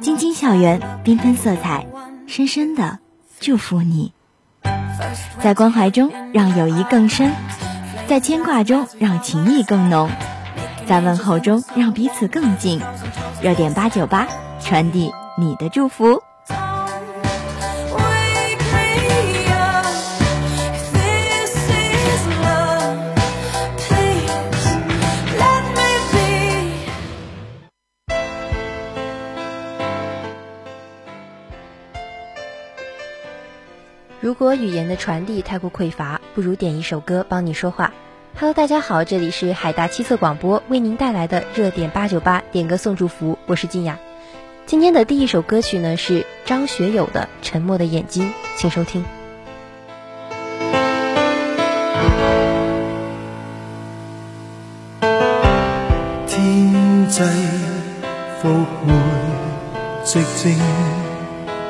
晶晶校园，缤纷色彩，深深的祝福你。在关怀中让友谊更深，在牵挂中让情谊更浓，在问候中让彼此更近。热点八九八，传递你的祝福。如果语言的传递太过匮乏，不如点一首歌帮你说话。Hello，大家好，这里是海大七色广播为您带来的热点八九八点歌送祝福，我是静雅。今天的第一首歌曲呢是张学友的《沉默的眼睛》，请收听。天际复回寂静，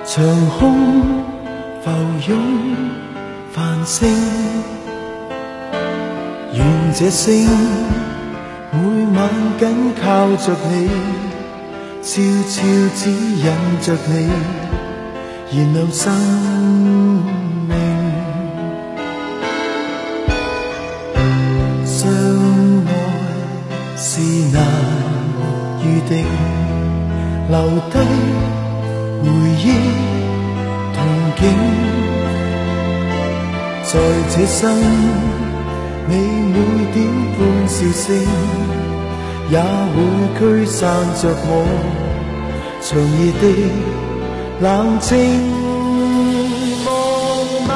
长空。浮涌繁星，愿这星每晚紧靠着你，悄悄指引着你，燃亮生命。相爱是难预定，留低在这生，你每点欢笑声，也会驱散着我长夜的冷清。望晚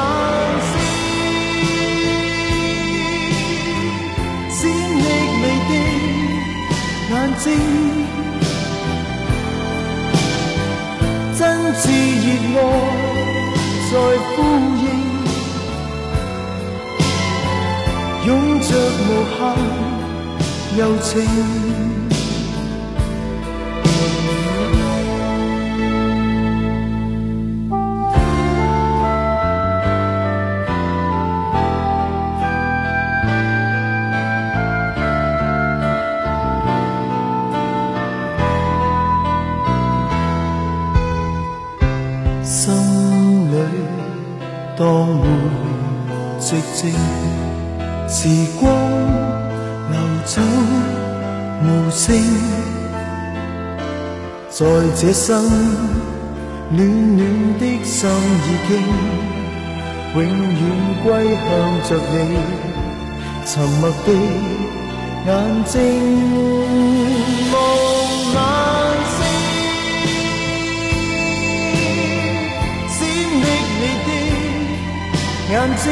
星，闪匿你的眼睛，真挚热爱。在呼应，柔情。时光走无声，在这生暖暖的心已经永远归向着你，沉默的眼睛望晚星，闪匿你的眼睛。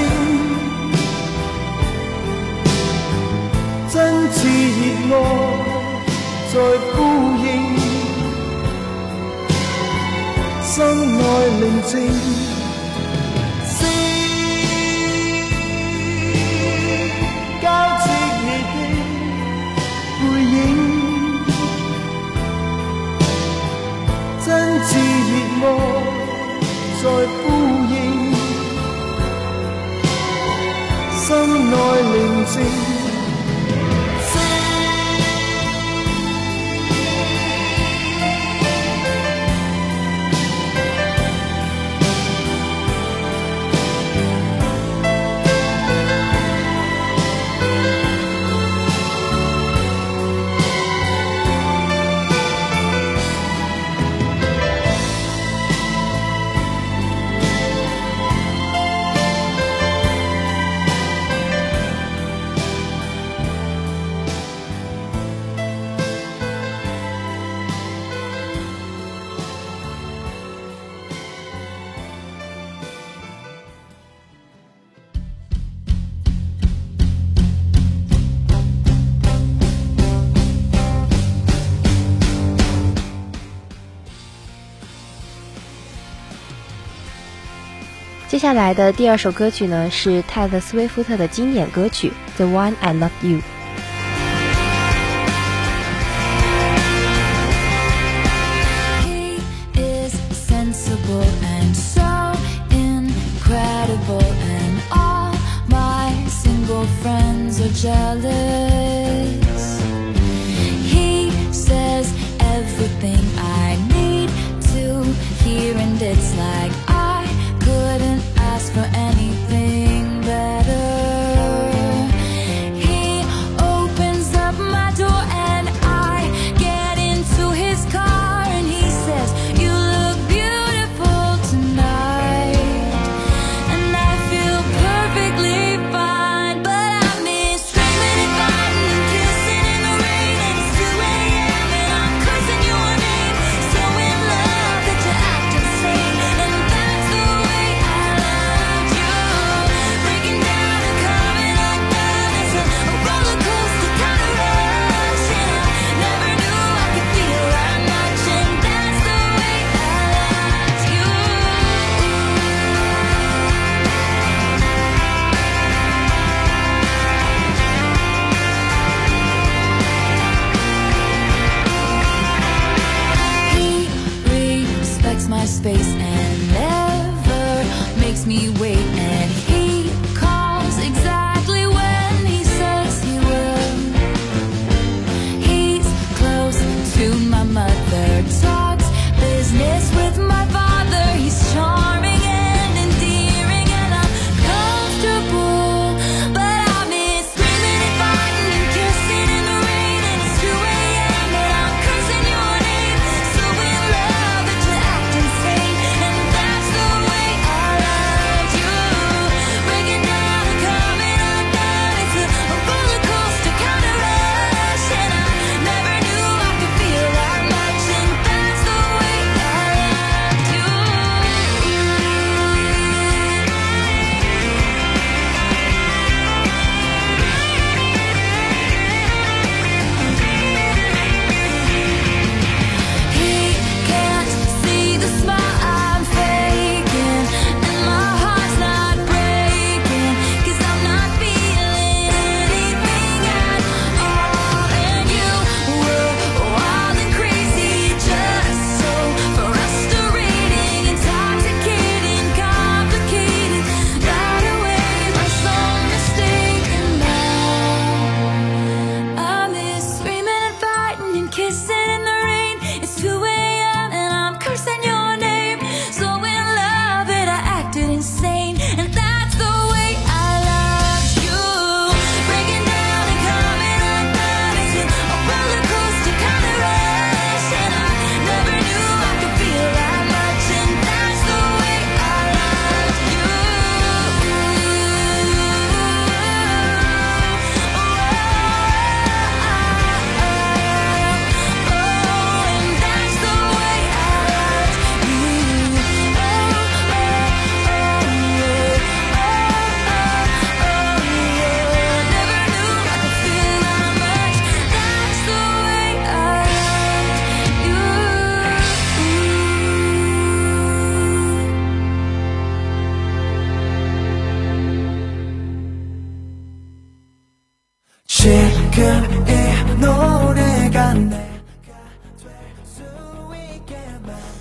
真挚热爱在呼应，心内宁静，星交织你的背影，真挚热爱在呼应，心内宁静。接下来的第二首歌曲呢，是泰勒·斯威夫特的经典歌曲《The One I Love You》。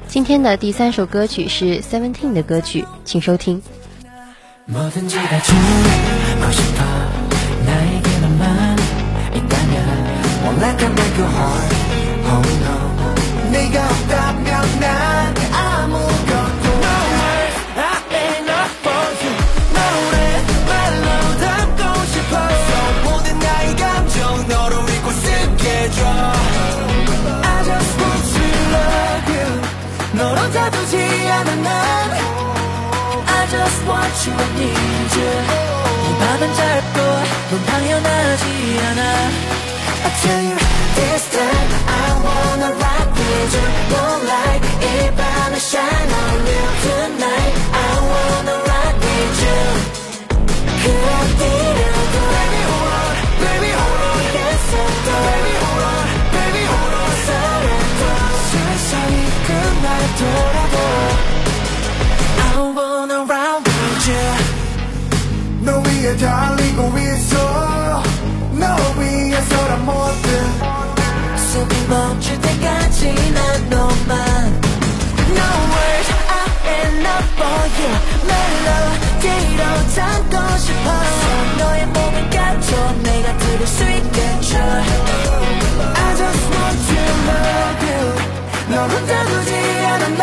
今天的第三首歌曲是 Seventeen 的歌曲，请收听。you need you 이 밤은 짧고 넌 당연하지 않아 I tell you this time I wanna rock with you Moonlight 이 밤에 shine on you Tonight I wanna rock with you 그 어디로도 Baby hold on Baby hold on Can't Baby hold on Baby hold on Surrender 세상이 끝날 더라도 달리고 있어 너 숨이 멈출 때까지 난 너만 No words, I'm up for you. 멜로디로 담고 싶어 너의 몸을 내가 들을 수 있게 줘 I just want to love you. 너 혼자 두지 않아 난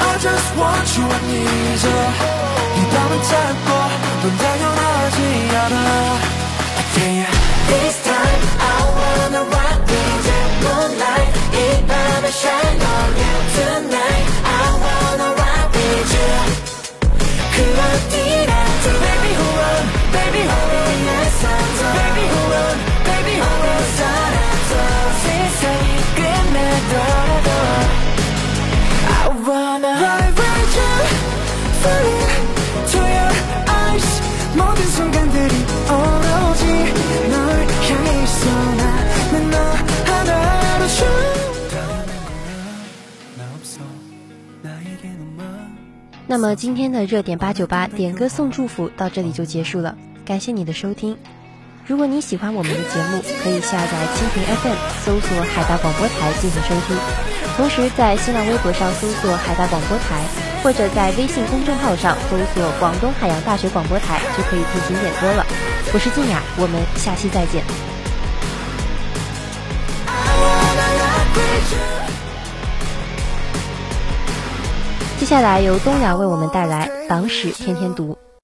I just want you, I need you 모든 순간들이 오로지 널 향해 있어 나는 너 하나로 줘 나 없어 나에게는 那么今天的热点八九八点歌送祝福到这里就结束了，感谢你的收听。如果你喜欢我们的节目，可以下载蜻蜓 FM，搜索海大广播台进行收听。同时在新浪微博上搜索海大广播台， 或者在微信公众号上搜索广东海洋大学广播台，就可以进行点歌了。我是静雅，我们下期再见。接下来由东阳为我们带来《党史天天读》。